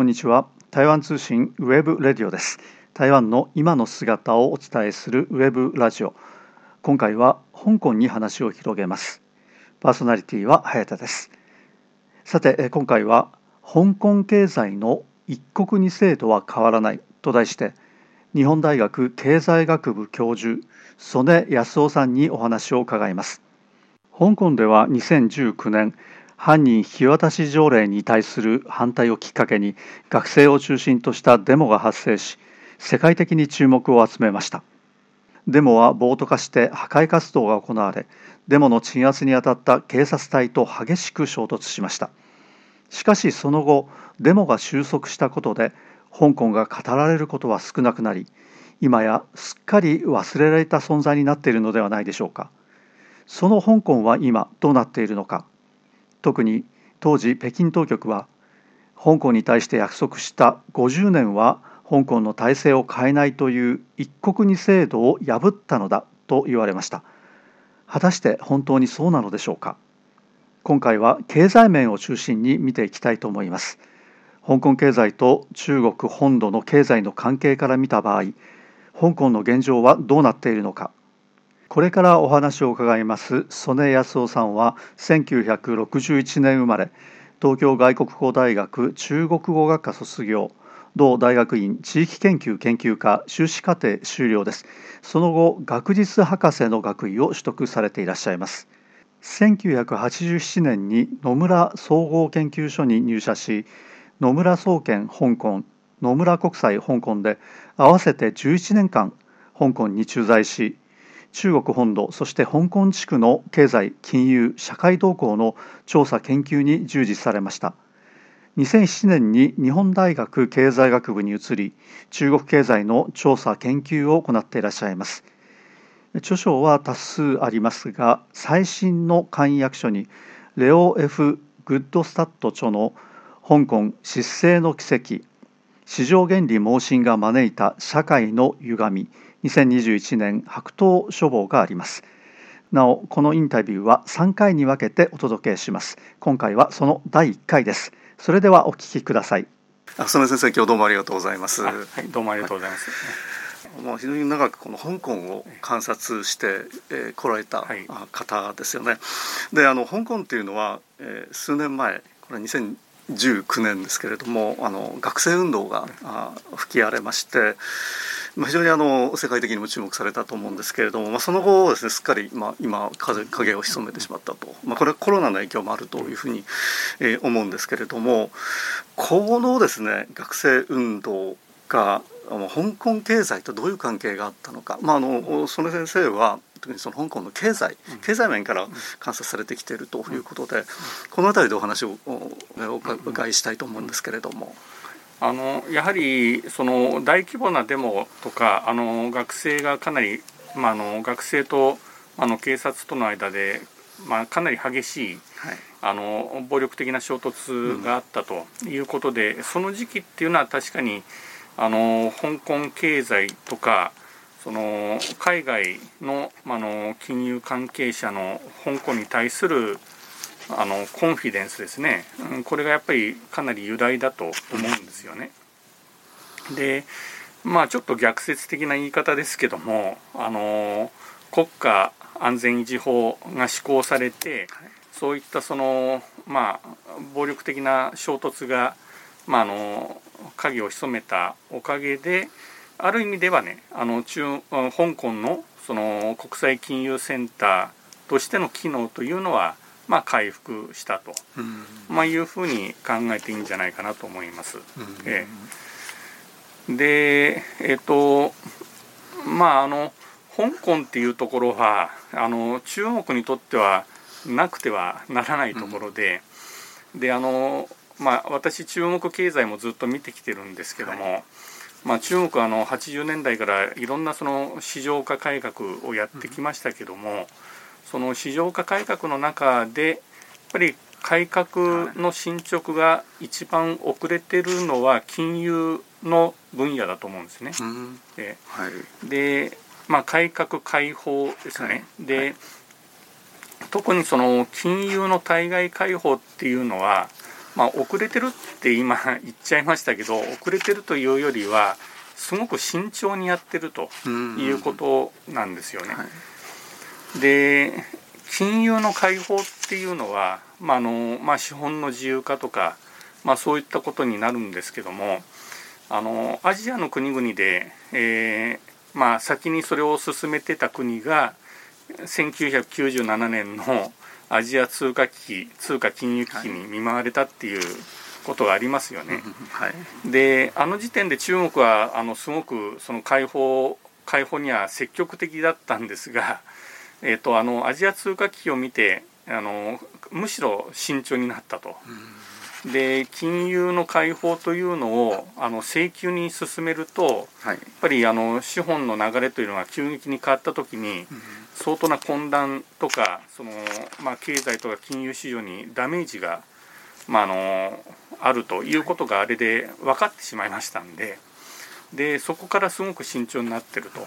こんにちは。台湾通信ウェブレディオです。台湾の今の姿をお伝えするウェブラジオ。今回は香港に話を広げます。パーソナリティは早田です。さて今回は香港経済の一国二制度は変わらないと題して日本大学経済学部教授曽根康雄さんにお話を伺います。香港では2019年犯人引き渡し条例に対する反対をきっかけに学生を中心としたデモが発生し世界的に注目を集めました。デモは暴徒化して破壊活動が行われデモの鎮圧に当たった警察隊と激しく衝突しました。しかしその後デモが収束したことで香港が語られることは少なくなり今やすっかり忘れられた存在になっているのではないでしょうか。その香港は今どうなっているのか。特に当時北京当局は香港に対して約束した50年は香港の体制を変えないという一国二制度を破ったのだと言われました。果たして本当にそうなのでしょうか。今回は経済面を中心に見ていきたいと思います。香港経済と中国本土の経済の関係から見た場合香港の現状はどうなっているのか。これからお話を伺います曽根康夫さんは1961年生まれ東京外国語大学中国語学科卒業同大学院地域研究研究科修士課程修了です。その後学術博士の学位を取得されていらっしゃいます。1987年に野村総合研究所に入社し野村総研香港野村国際香港で合わせて11年間香港に駐在し中国本土そして香港地区の経済金融社会動向の調査研究に従事されました。2007年に日本大学経済学部に移り中国経済の調査研究を行っていらっしゃいます。著書は多数ありますが最新の簡約書にレオ・ F・ グッドスタット著の香港失政の奇跡市場原理盲信が招いた社会の歪み2021年白桃書房があります。なおこのインタビューは3回に分けてお届けします。今回はその第1回です。それではお聞きください。曽根先生今日どうもありがとうございます。はいどうもありがとうございます、はい、もう非常に長くこの香港を観察して、えー、来られた方ですよね、であの香港っていうのは、えー、数年前これ2019年ですけれどもあの学生運動が、あ吹き荒れまして非常にあの世界的にも注目されたと思うんですけれども、まあ、その後ですねすっかり、まあ、今影影を潜めてしまったと、まあ、これはコロナの影響もあるというふうに、えー、思うんですけれどもこのですね学生運動が香港経済とどういう関係があったのか、まあ、あの曽根先生は特にその香港の経済経済面から観察されてきているということでこの辺りでお話をお伺いしたいと思うんですけれども。あのやはりその大規模なデモとかあの学生がかなり、まあ、あの学生とあの警察との間で、まあ、かなり激しい、はい、あの暴力的な衝突があったということで、うん、その時期っていうのは確かにあの香港経済とかその海外の,、まあの金融関係者の香港に対するあのコンフィデンスですね、うん、これがやっぱりかなり雄大だと思うんですよね。でまあちょっと逆説的な言い方ですけどもあの国家安全維持法が施行されてそういったそのまあ暴力的な衝突がまああの影を潜めたおかげである意味ではねあの中香港のその国際金融センターとしての機能というのはまあ、回復したと、まあ、いうふうに考えていいんじゃないかなと思います。ええ、でえっ、とまああの香港っていうところはあの中国にとってはなくてはならないところで、うん、であのまあ私中国経済もずっと見てきてるんですけども、はい、まあ、中国はあの80年代からいろんなその市場化改革をやってきましたけども、うんその市場化改革の中でやっぱり改革の進捗が一番遅れてるのは金融の分野だと思うんですね。うん、ではい、で、まあ、改革開放ですね。はい、で、はい、特にその金融の対外開放っていうのはまあ、遅れてるって今言っちゃいましたけど遅れてるというよりはすごく慎重にやってるということなんですよね。で金融の開放っていうのは、まああのまあ、資本の自由化とか、まあ、そういったことになるんですけどもあのアジアの国々で、えーまあ、先にそれを進めてた国が1997年のアジア通貨危機通貨金融危機に見舞われたっていうことがありますよね。はい、であの時点で中国はあのすごくその解放解放には積極的だったんですが、えーと、あのアジア通貨危機を見てあのむしろ慎重になったと。で金融の開放というのをあの請求に進めると、はい、やっぱりあの資本の流れというのが急激に変わった時に、相当な混乱とかその、まあ、経済とか金融市場にダメージが、まあ、あのあるということがあれで分かってしまいましたんででそこからすごく慎重になってると。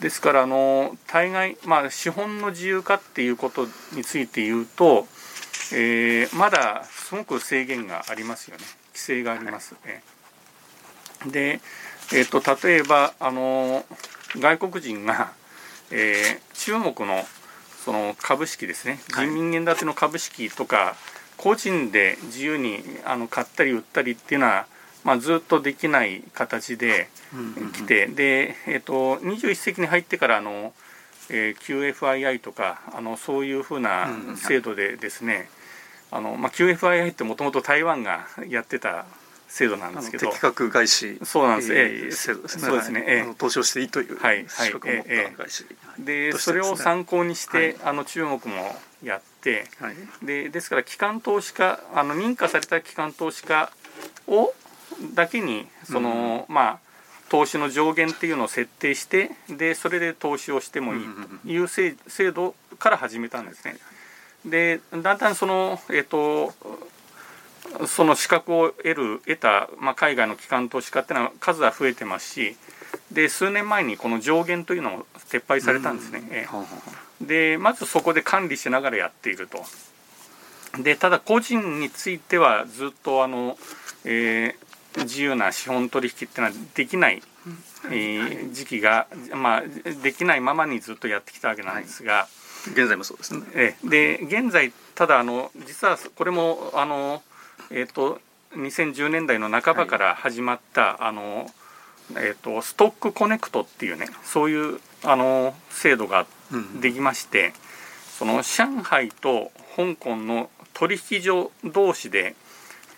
ですからあの大概、まあ、資本の自由化っていうことについて言うと、えー、まだすごく制限がありますよね。規制があります。ね。で、えーと、と例えばあの外国人がえー、中国のその株式ですね、人民元建ての株式とか、個人で自由にあの買ったり売ったりっていうのは、まあ、ずっとできない形で来て、で、えーと、21世紀に入ってからあの、えー、QFII とかあのそういうふうな制度でですね、あのまあ、QFII ってもともと台湾がやってた制度なんですけど。適格外資そうなんです、えー、制度ですね。そうですね、えー、投資をしていいというはい。はい、で、それを参考にして、はい、あの中国もやって、はい、でですから機関投資家あの認可された機関投資家をだけにその、うん、まあ投資の上限っていうのを設定してでそれで投資をしてもいいという制度から始めたんですね。でだんだんその、えっ、ー、とその資格を得る得た、まあ、海外の機関投資家っていうのは数は増えてますしで数年前にこの上限というのも撤廃されたんですね。でまずそこで管理しながらやっていると。でただ個人についてはずっとあの、えー、自由な資本取引っていうのはできない、えー、時期が、まあ、できないままにずっとやってきたわけなんですが。はい。現在もそうですね。えで現在ただあの実はこれもあのえーと、2010年代の半ばから始まった、はい、あのえーと、ストックコネクトっていうねそういうあの制度ができまして、うん、その上海と香港の取引所同士で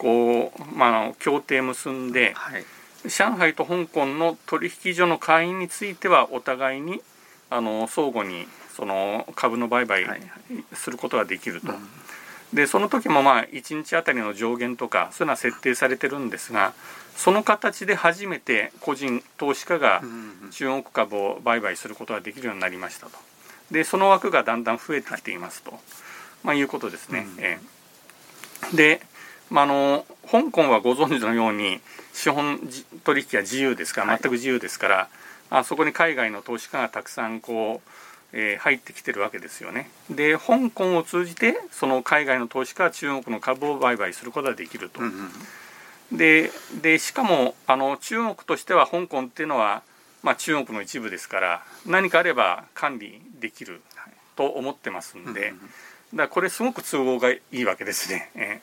こう、まあ、協定結んで、はい、上海と香港の取引所の会員についてはお互いにあの相互にその株の売買することができると。はいでその時もまあ1日あたりの上限とかそういうのは設定されてるんですがその形で初めて個人投資家が中国株を売買することができるようになりましたと。でその枠がだんだん増えてきていますと、まあ、いうことですね。うん、えー、で、まあ、の香港はご存知のように資本取引は自由ですから全く自由ですから、はい、あそこに海外の投資家がたくさんこうえー、入ってきてるわけですよね。で香港を通じてその海外の投資家は中国の株を売買することができると。うんうん、ででしかもあの中国としては香港っていうのは、まあ、中国の一部ですから何かあれば管理できると思ってますんで、だからこれすごく都合がいいわけですね。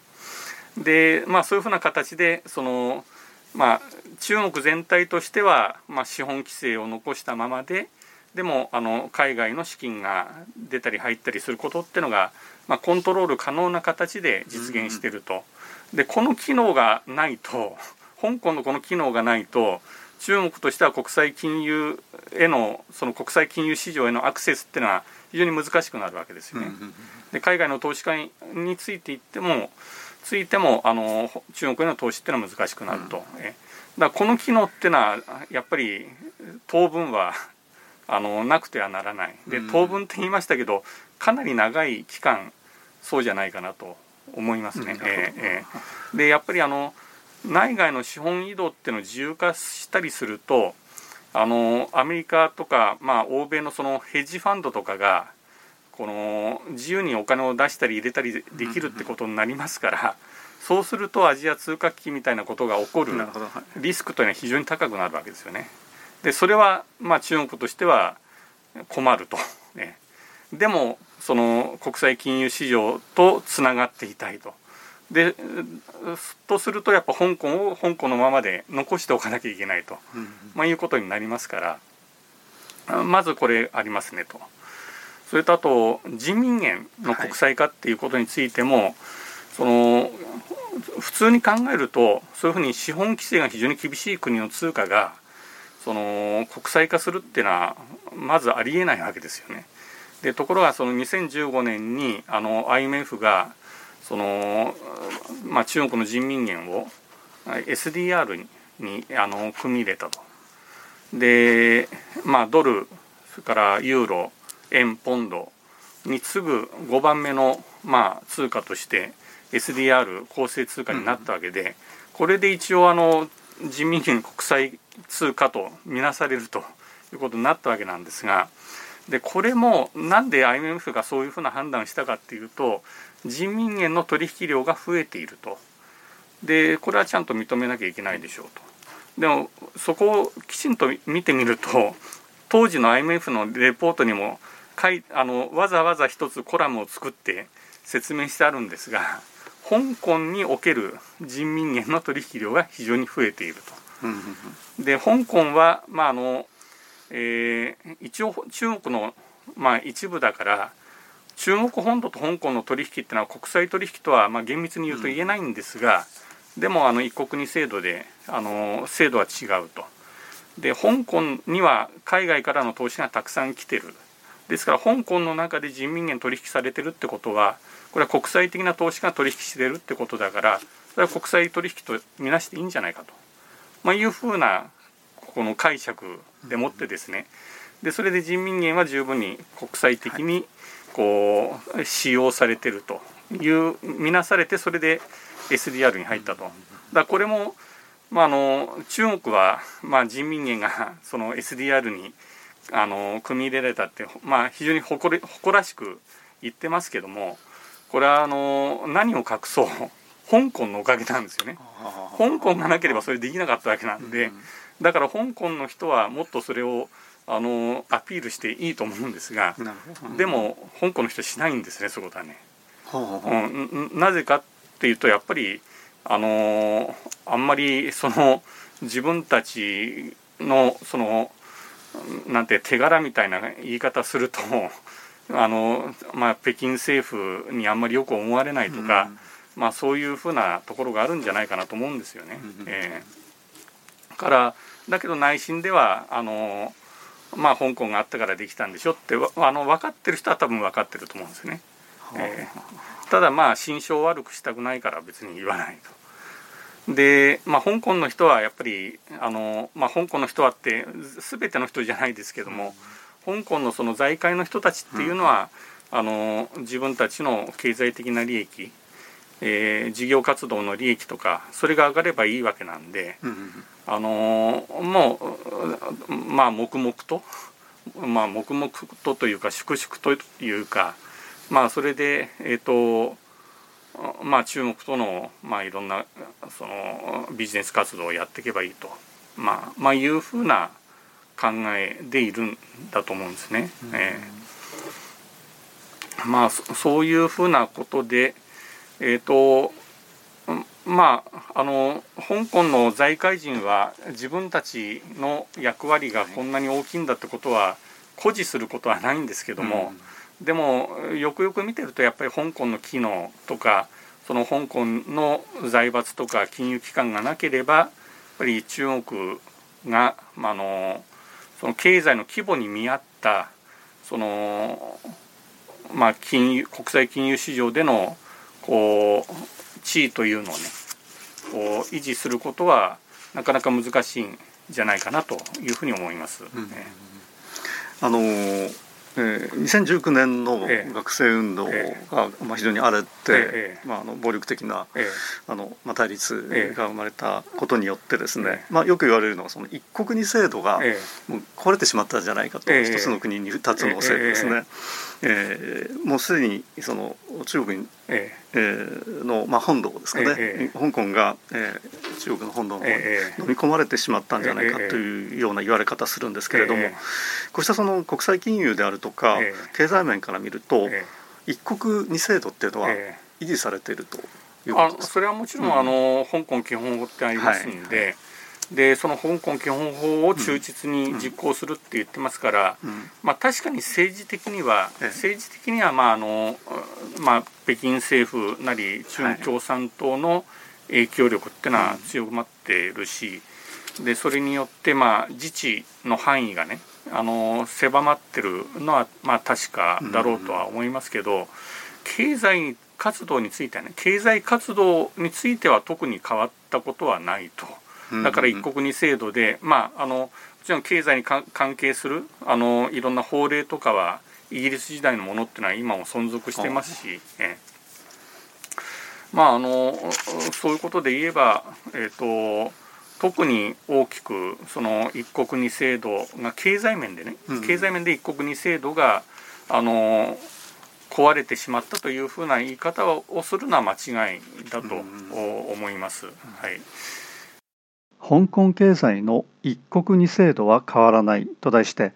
でまあそういうふうな形でそのまあ中国全体としては、まあ、資本規制を残したままででもあの海外の資金が出たり入ったりすることっていうのが、まあ、コントロール可能な形で実現してると。でこの機能がないと香港のこの機能がないと中国としては国際金融へのその国際金融市場へのアクセスっていうのは非常に難しくなるわけですよね。で海外の投資家についていってもついてもあの中国への投資っていうのは難しくなると。だからこの機能っていうのはやっぱり当分はあのなくてはならない。で当分って言いましたけどかなり長い期間そうじゃないかなと思いますね。うん、えー、えー、でやっぱりあの内外の資本移動っていうのを自由化したりするとあのアメリカとか、まあ、欧米のそのヘッジファンドとかがこの自由にお金を出したり入れたりできるってことになりますからそうするとアジア通貨危機みたいなことが起こるリスクというのは非常に高くなるわけですよね。でそれはまあ中国としては困ると、ね、でもその国際金融市場とつながっていたいと。でとするとやっぱ香港を香港のままで残しておかなきゃいけないと、まあ、いうことになりますからまずこれありますねと。それとあと人民元の国際化っていうことについても、はい、その普通に考えるとそういうふうに資本規制が非常に厳しい国の通貨がその国際化するっていうのはまずありえないわけですよね。でところがその2015年にあの IMF がその、まあ、中国の人民元を SDR ににあの組み入れたと。で、まあ、ドルそれからユーロ円ポンドに次ぐ5番目の、まあ、通貨として SDR 構成通貨になったわけで、これで一応あの人民元国際通貨とみなされるということになったわけなんですがでこれもなんで IMF がそういうふうな判断をしたかっていうと人民元の取引量が増えていると。でこれはちゃんと認めなきゃいけないでしょうと。でもそこをきちんと見てみると当時の IMF のレポートにもかいあのわざわざ一つコラムを作って説明してあるんですが香港における人民元の取引量が非常に増えていると。で香港は、まああのえー、一応中国の、まあ、一部だから中国本土と香港の取引っていうのは国際取引とはまあ厳密に言うと言えないんですが、うん、でもあの一国二制度であの制度は違うと。で香港には海外からの投資がたくさん来てるですから香港の中で人民元取引されてるってことはこれは国際的な投資が取引してるってことだからそれは国際取引とみなしていいんじゃないかと、まあ、いうふうなこの解釈でもってですねでそれで人民元は十分に国際的にこう使用されてるという見なされてそれで SDR に入ったと。だこれも、まあ、あの中国は、まあ、人民元がその SDR にあの組み入れられたって、まあ、非常に誇り誇らしく言ってますけどもこれはあの何を隠そう香港のおかげなんですよね。香港がなければそれできなかったわけなんで、だから香港の人はもっとそれをあのアピールしていいと思うんですが、でも香港の人しないんですねそこだね。うん、なぜかっていうとやっぱりあのあんまりその自分たちのそのなんて手柄みたいな言い方すると あの、まあ、北京政府にあんまりよく思われないとか、うん、まあ、そういうふうなところがあるんじゃないかなと思うんですよね。うん、えー、からだけど内心ではあのまあ、香港があったからできたんでしょってあの分かってる人は多分分かってると思うんですね。えー、ただまあ心象悪くしたくないから別に言わないと。で、まあ、香港の人はやっぱりあの、まあ、香港の人はって全ての人じゃないですけども、香港のその財界の人たちっていうのは、あの自分たちの経済的な利益えー、事業活動の利益とかそれが上がればいいわけなんで、うん、あのー、もうまあ黙々とまあ黙々とというか粛々というかまあそれでえっ、ー、とまあ中国とのまあいろんなそのビジネス活動をやっていけばいいと。まあまあいうふうな考えでいるんだと思うんですね。うん、えー、まあそういうふうなことでえっ、ー、とまああの香港の財界人は自分たちの役割がこんなに大きいんだってことは誇示することはないんですけども、うん、でもよくよく見てるとやっぱり香港の機能とかその香港の財閥とか金融機関がなければやっぱり中国が、まあのその経済の規模に見合ったその、まあ、金融国際金融市場でのこう地位というのをねこう維持することはなかなか難しいんじゃないかなというふうに思います。うん、あのえー、ー、2019年の学生運動が、まあ、非常に荒れて、まあ、あの暴力的な、あのまあ、対立が生まれたことによってですね、まあ、よく言われるのはその一国二制度がもう壊れてしまったんじゃないかと、一つの国に二つの制度ですね。えー、もうすでにその中国に、えー、の、まあ、本土ですかね、えー、香港が、えー、中国の本土の方に飲み込まれてしまったんじゃないかというような言われ方するんですけれども、こうしたその国際金融であるとか、経済面から見ると、一国二制度っていうのは維持されているということですか、あそれはもちろん、うん、あの香港基本法ってありますんで、はいでその香港基本法を忠実に実行するって言ってますから、うん、まあ、確かに政治的には、政治的には、まああのまあ、北京政府なり中共産党の影響力っていうのは強まっているし、でそれによって、まあ、自治の範囲がねあの狭まってるのは、まあ、確かだろうとは思いますけど、経済活動についてはね経済活動については特に変わったことはないと。だから一国二制度で、まあ、あのもちろん経済に関係するあのいろんな法令とかはイギリス時代のものっていうのは今も存続してますし、えまああのそういうことで言えば、えーと、特に大きくその一国二制度が経済面でね、うん、経済面で一国二制度があの壊れてしまったというふうな言い方をするのは間違いだと思います。はい香港経済の一国二制度は変わらないと題して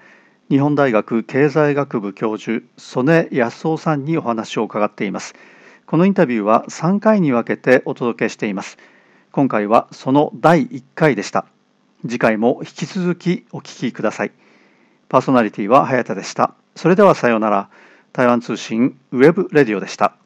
日本大学経済学部教授曽根康夫さんにお話を伺っています。このインタビューは3回に分けてお届けしています。今回はその第1回でした。次回も引き続きお聞きください。パーソナリティは早田でした。それではさようなら。台湾通信 web radio でした。